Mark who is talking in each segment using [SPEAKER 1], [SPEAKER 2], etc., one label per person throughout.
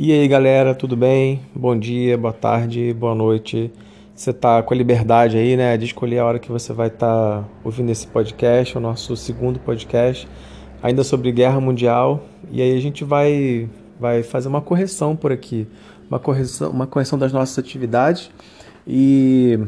[SPEAKER 1] E aí galera, tudo bem? Bom dia, boa tarde, boa noite. Você está com a liberdade aí, né, de escolher a hora que você vai estar tá ouvindo esse podcast, o nosso segundo podcast, ainda sobre guerra mundial. E aí a gente vai, vai fazer uma correção por aqui, uma correção, uma correção das nossas atividades e,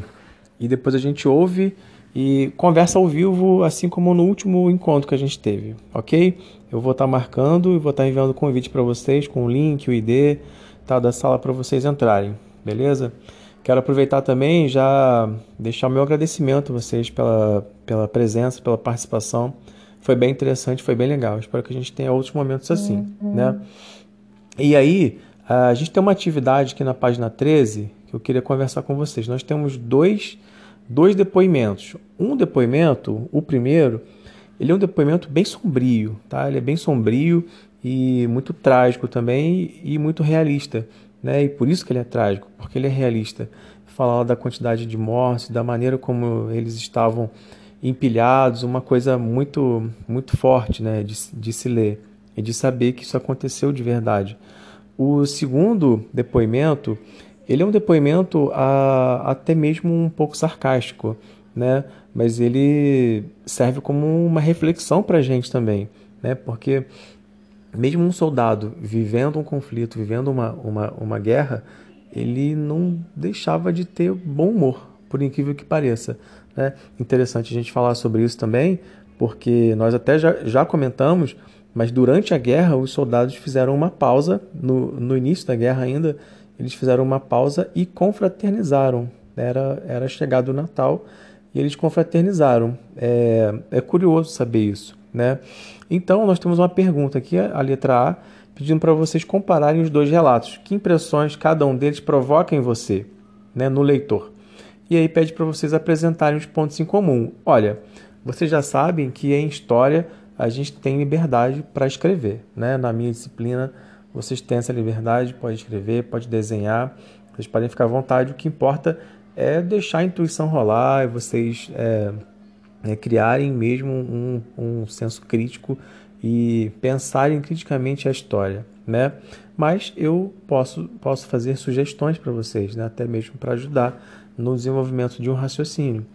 [SPEAKER 1] e depois a gente ouve e conversa ao vivo, assim como no último encontro que a gente teve, ok? Eu vou estar tá marcando e vou estar tá enviando o convite para vocês com o link, o ID tá, da sala para vocês entrarem, beleza? Quero aproveitar também já deixar o meu agradecimento a vocês pela, pela presença, pela participação. Foi bem interessante, foi bem legal. Espero que a gente tenha outros momentos assim, uhum. né? E aí, a gente tem uma atividade aqui na página 13 que eu queria conversar com vocês. Nós temos dois dois depoimentos. Um depoimento, o primeiro, ele é um depoimento bem sombrio, tá? Ele é bem sombrio e muito trágico também e muito realista, né? E por isso que ele é trágico, porque ele é realista. Falar da quantidade de mortes, da maneira como eles estavam empilhados, uma coisa muito muito forte, né, de, de se ler e de saber que isso aconteceu de verdade. O segundo depoimento, ele é um depoimento a, até mesmo um pouco sarcástico, né? mas ele serve como uma reflexão para a gente também, né? porque mesmo um soldado vivendo um conflito, vivendo uma, uma, uma guerra, ele não deixava de ter bom humor, por incrível que pareça. Né? Interessante a gente falar sobre isso também, porque nós até já, já comentamos, mas durante a guerra os soldados fizeram uma pausa, no, no início da guerra ainda, eles fizeram uma pausa e confraternizaram. Era, era chegado o Natal e eles confraternizaram. É, é curioso saber isso. Né? Então, nós temos uma pergunta aqui, a letra A, pedindo para vocês compararem os dois relatos. Que impressões cada um deles provoca em você, né, no leitor? E aí pede para vocês apresentarem os pontos em comum. Olha, vocês já sabem que em história a gente tem liberdade para escrever. Né? Na minha disciplina, vocês têm essa liberdade, pode escrever, pode desenhar, vocês podem ficar à vontade. O que importa é deixar a intuição rolar e vocês é, é, criarem mesmo um, um senso crítico e pensarem criticamente a história, né? Mas eu posso, posso fazer sugestões para vocês, né? até mesmo para ajudar no desenvolvimento de um raciocínio.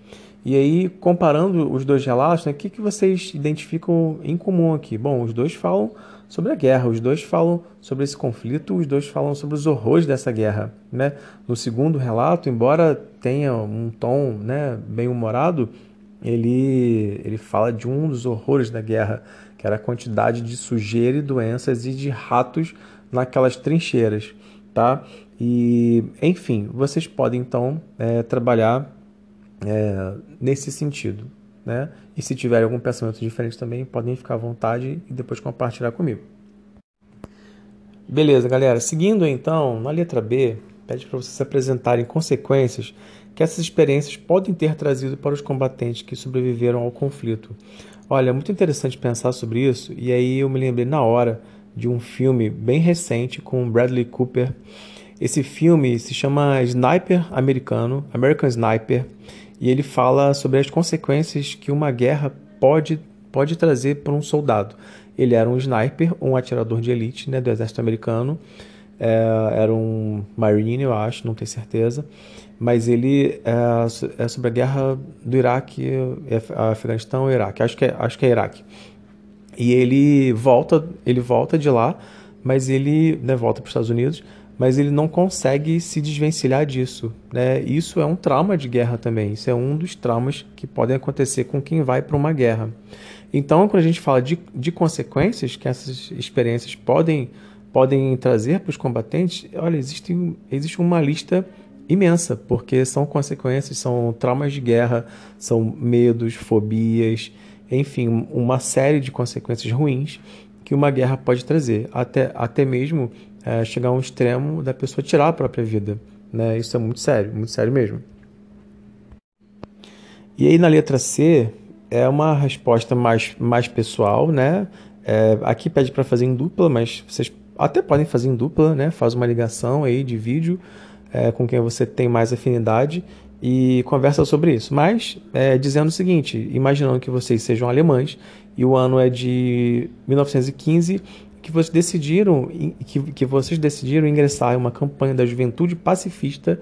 [SPEAKER 1] E aí, comparando os dois relatos, né, o que, que vocês identificam em comum aqui? Bom, os dois falam sobre a guerra. Os dois falam sobre esse conflito, os dois falam sobre os horrores dessa guerra. Né? No segundo relato, embora tenha um tom né, bem humorado, ele, ele fala de um dos horrores da guerra, que era a quantidade de sujeira e doenças e de ratos naquelas trincheiras. Tá? E, enfim, vocês podem então é, trabalhar é, nesse sentido. Né? E se tiverem algum pensamento diferente também, podem ficar à vontade e depois compartilhar comigo. Beleza, galera. Seguindo então, na letra B, pede para vocês apresentarem consequências que essas experiências podem ter trazido para os combatentes que sobreviveram ao conflito. Olha, é muito interessante pensar sobre isso, e aí eu me lembrei na hora de um filme bem recente com Bradley Cooper. Esse filme se chama Sniper Americano, American Sniper, e ele fala sobre as consequências que uma guerra pode, pode trazer para um soldado. Ele era um sniper, um atirador de elite né, do exército americano, é, era um marine, eu acho, não tenho certeza, mas ele é, é sobre a guerra do Iraque, é, Afeganistão e Iraque, acho que é, acho que é Iraque. E ele volta, ele volta de lá, mas ele né, volta para os Estados Unidos, mas ele não consegue se desvencilhar disso. Né? Isso é um trauma de guerra também. Isso é um dos traumas que podem acontecer com quem vai para uma guerra. Então, quando a gente fala de, de consequências que essas experiências podem, podem trazer para os combatentes, olha, existe, existe uma lista imensa, porque são consequências, são traumas de guerra, são medos, fobias, enfim, uma série de consequências ruins que uma guerra pode trazer, até, até mesmo é, chegar a um extremo da pessoa tirar a própria vida. Né? Isso é muito sério, muito sério mesmo. E aí na letra C é uma resposta mais, mais pessoal, né? É, aqui pede para fazer em dupla, mas vocês até podem fazer em dupla, né? Faz uma ligação aí de vídeo é, com quem você tem mais afinidade e conversa sobre isso. Mas é, dizendo o seguinte, imaginando que vocês sejam alemães e o ano é de 1915 que vocês decidiram que, que vocês decidiram ingressar em uma campanha da juventude pacifista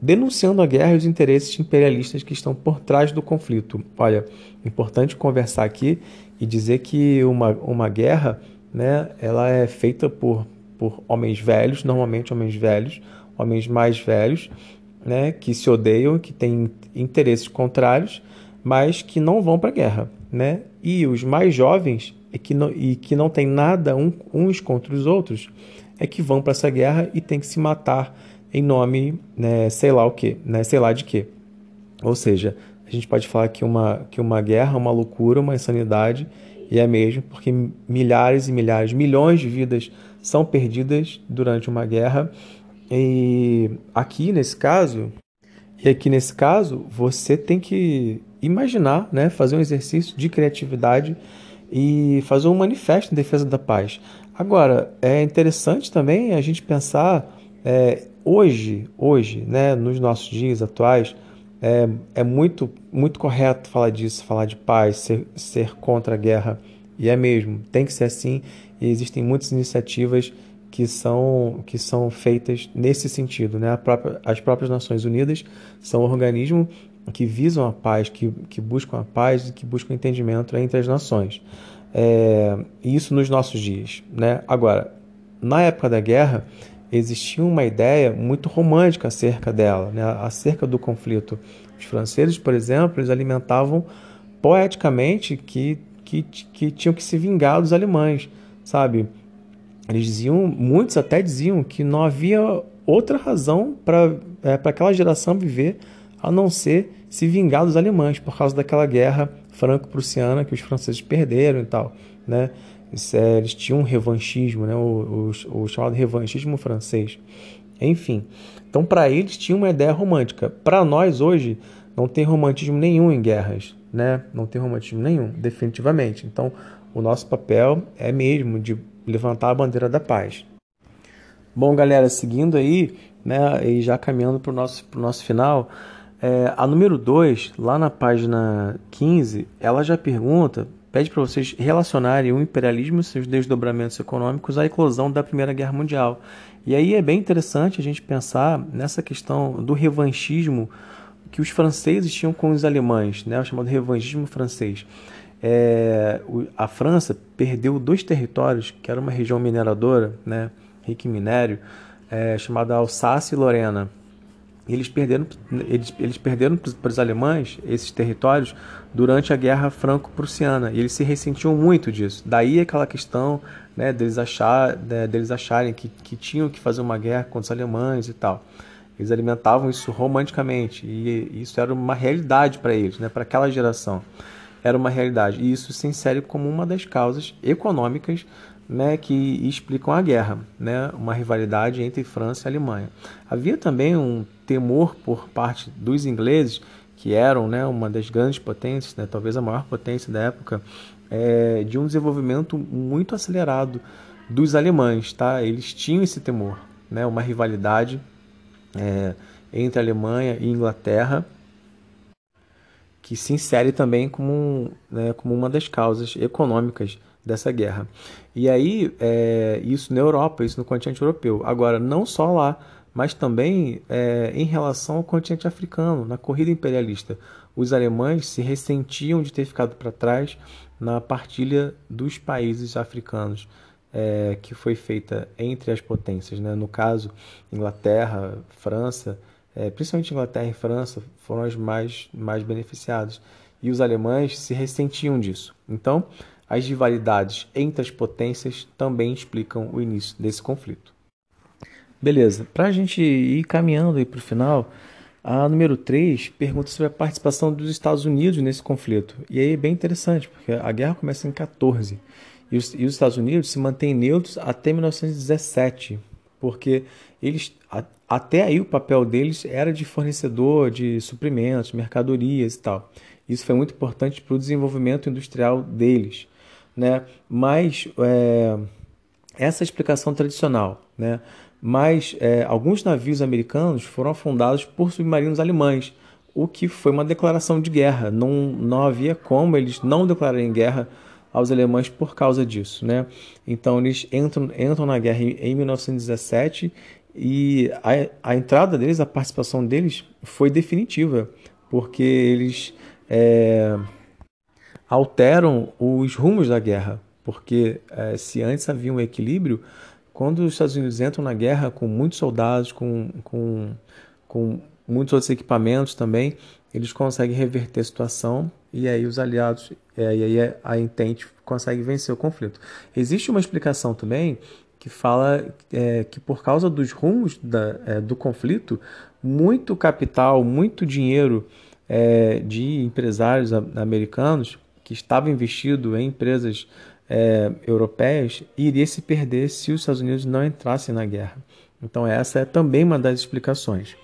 [SPEAKER 1] denunciando a guerra e os interesses imperialistas que estão por trás do conflito. Olha, importante conversar aqui e dizer que uma, uma guerra, né, ela é feita por, por homens velhos, normalmente homens velhos, homens mais velhos, né, que se odeiam, que têm interesses contrários, mas que não vão para a guerra, né? E os mais jovens e que não, e que não têm nada um, uns contra os outros é que vão para essa guerra e tem que se matar em nome, né, sei lá o que, né, sei lá de quê. Ou seja, a gente pode falar que uma, que uma guerra é uma loucura, uma insanidade, e é mesmo, porque milhares e milhares, milhões de vidas são perdidas durante uma guerra. E aqui nesse caso, e aqui nesse caso, você tem que imaginar, né, fazer um exercício de criatividade e fazer um manifesto em defesa da paz. Agora, é interessante também a gente pensar é, hoje, hoje, né, nos nossos dias atuais, é, é muito, muito correto falar disso, falar de paz, ser, ser contra a guerra. E é mesmo, tem que ser assim. E existem muitas iniciativas que são, que são feitas nesse sentido. Né? Própria, as próprias Nações Unidas são organismos que visam a paz, que, que buscam a paz e que buscam entendimento entre as nações. É, isso nos nossos dias. Né? Agora, na época da guerra, existia uma ideia muito romântica acerca dela, né? acerca do conflito. Os franceses, por exemplo, eles alimentavam poeticamente que, que, que tinham que se vingar dos alemães, sabe? Eles diziam, muitos até diziam que não havia outra razão para é, aquela geração viver a não ser se vingar dos alemães por causa daquela guerra franco-prussiana que os franceses perderam e tal, né? É, eles tinham um revanchismo, né? o, o, o chamado revanchismo francês. Enfim, então para eles tinha uma ideia romântica. Para nós hoje não tem romantismo nenhum em guerras, né? Não tem romantismo nenhum, definitivamente. Então o nosso papel é mesmo de levantar a bandeira da paz. Bom, galera, seguindo aí, né, e já caminhando para o nosso, pro nosso final, é, a número 2, lá na página 15, ela já pergunta pede para vocês relacionarem o imperialismo e seus desdobramentos econômicos à eclosão da Primeira Guerra Mundial. E aí é bem interessante a gente pensar nessa questão do revanchismo que os franceses tinham com os alemães, né, o chamado revanchismo francês. É, a França perdeu dois territórios, que era uma região mineradora, né, rica em minério, é, chamada Alsácia e Lorena eles perderam, eles, eles perderam para os alemães esses territórios durante a Guerra Franco-Prussiana e eles se ressentiam muito disso. Daí aquela questão né, deles, achar, né, deles acharem que, que tinham que fazer uma guerra contra os alemães e tal. Eles alimentavam isso romanticamente e isso era uma realidade para eles, né, para aquela geração. Era uma realidade e isso se insere como uma das causas econômicas né, que explicam a guerra, né, uma rivalidade entre França e Alemanha. Havia também um temor por parte dos ingleses, que eram né, uma das grandes potências, né, talvez a maior potência da época, é, de um desenvolvimento muito acelerado dos alemães. Tá? Eles tinham esse temor, né, uma rivalidade é, entre Alemanha e Inglaterra, que se insere também como, né, como uma das causas econômicas dessa guerra. E aí, é, isso na Europa, isso no continente europeu. Agora, não só lá, mas também é, em relação ao continente africano, na corrida imperialista. Os alemães se ressentiam de ter ficado para trás na partilha dos países africanos. É, que foi feita entre as potências. Né? No caso, Inglaterra, França, é, principalmente Inglaterra e França, foram as mais, mais beneficiadas. E os alemães se ressentiam disso. Então, as rivalidades entre as potências também explicam o início desse conflito. Beleza, para a gente ir caminhando para o final, a número 3 pergunta sobre a participação dos Estados Unidos nesse conflito. E aí é bem interessante, porque a guerra começa em 14 e os, e os Estados Unidos se mantêm neutros até 1917, porque eles até aí o papel deles era de fornecedor de suprimentos, mercadorias e tal. Isso foi muito importante para o desenvolvimento industrial deles né? Mas é, essa explicação tradicional, né? Mas é, alguns navios americanos foram afundados por submarinos alemães, o que foi uma declaração de guerra. Não, não havia como eles não declararem guerra aos alemães por causa disso, né? Então eles entram, entram na guerra em 1917 e a, a entrada deles, a participação deles foi definitiva, porque eles é, alteram os rumos da guerra, porque é, se antes havia um equilíbrio, quando os Estados Unidos entram na guerra com muitos soldados, com, com, com muitos outros equipamentos também, eles conseguem reverter a situação e aí os aliados, é, e aí a Entente consegue vencer o conflito. Existe uma explicação também que fala é, que por causa dos rumos da, é, do conflito, muito capital, muito dinheiro é, de empresários americanos que estava investido em empresas é, europeias iria se perder se os Estados Unidos não entrassem na guerra. Então essa é também uma das explicações.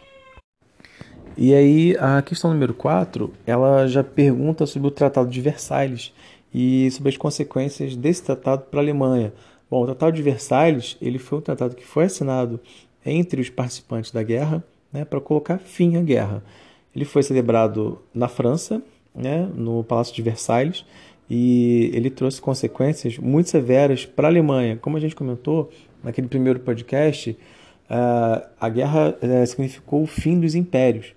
[SPEAKER 1] E aí a questão número 4, ela já pergunta sobre o Tratado de Versalhes e sobre as consequências desse tratado para a Alemanha. Bom, o Tratado de Versalhes ele foi um tratado que foi assinado entre os participantes da guerra né, para colocar fim à guerra. Ele foi celebrado na França, né, no Palácio de Versalhes, e ele trouxe consequências muito severas para a Alemanha. Como a gente comentou naquele primeiro podcast, a guerra eh, significou o fim dos impérios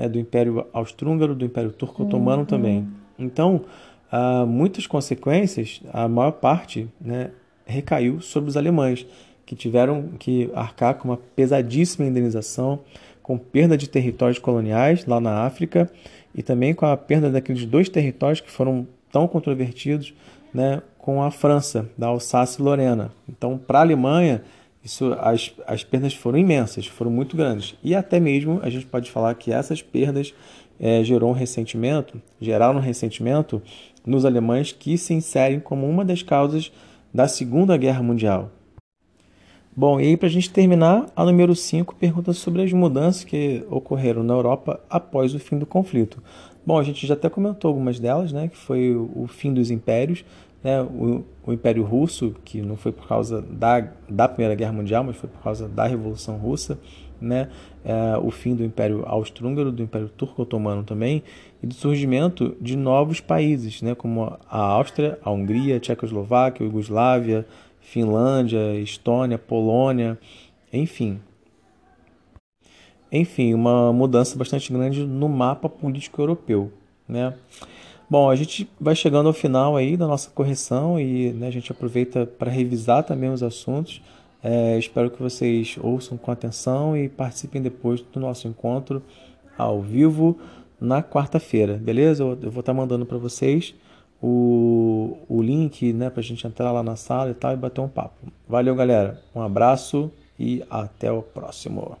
[SPEAKER 1] né, do Império Austro-Húngaro, do Império Turco-Otomano uhum. também. Então, uh, muitas consequências, a maior parte né, recaiu sobre os alemães, que tiveram que arcar com uma pesadíssima indenização, com perda de territórios coloniais lá na África e também com a perda daqueles dois territórios que foram tão controvertidos né, com a França, da Alsácia e Lorena. Então, para a Alemanha, isso, as, as perdas foram imensas, foram muito grandes. E até mesmo a gente pode falar que essas perdas é, gerou um ressentimento, geraram um ressentimento nos alemães que se inserem como uma das causas da Segunda Guerra Mundial. Bom, e aí para a gente terminar, a número 5 pergunta sobre as mudanças que ocorreram na Europa após o fim do conflito. Bom, a gente já até comentou algumas delas, né, que foi o fim dos impérios, né, o, o, Império Russo, que não foi por causa da, da Primeira Guerra Mundial, mas foi por causa da Revolução Russa, né, é, o fim do Império Austro-Húngaro, do Império Turco-Otomano também, e do surgimento de novos países, né, como a Áustria, a Hungria, a Tchecoslováquia, a Iugoslávia, Finlândia, Estônia, Polônia, enfim. Enfim, uma mudança bastante grande no mapa político europeu. Né? Bom, a gente vai chegando ao final aí da nossa correção e né, a gente aproveita para revisar também os assuntos. É, espero que vocês ouçam com atenção e participem depois do nosso encontro ao vivo na quarta-feira, beleza? Eu, eu vou estar tá mandando para vocês o, o link né, para a gente entrar lá na sala e tal e bater um papo. Valeu, galera. Um abraço e até o próximo.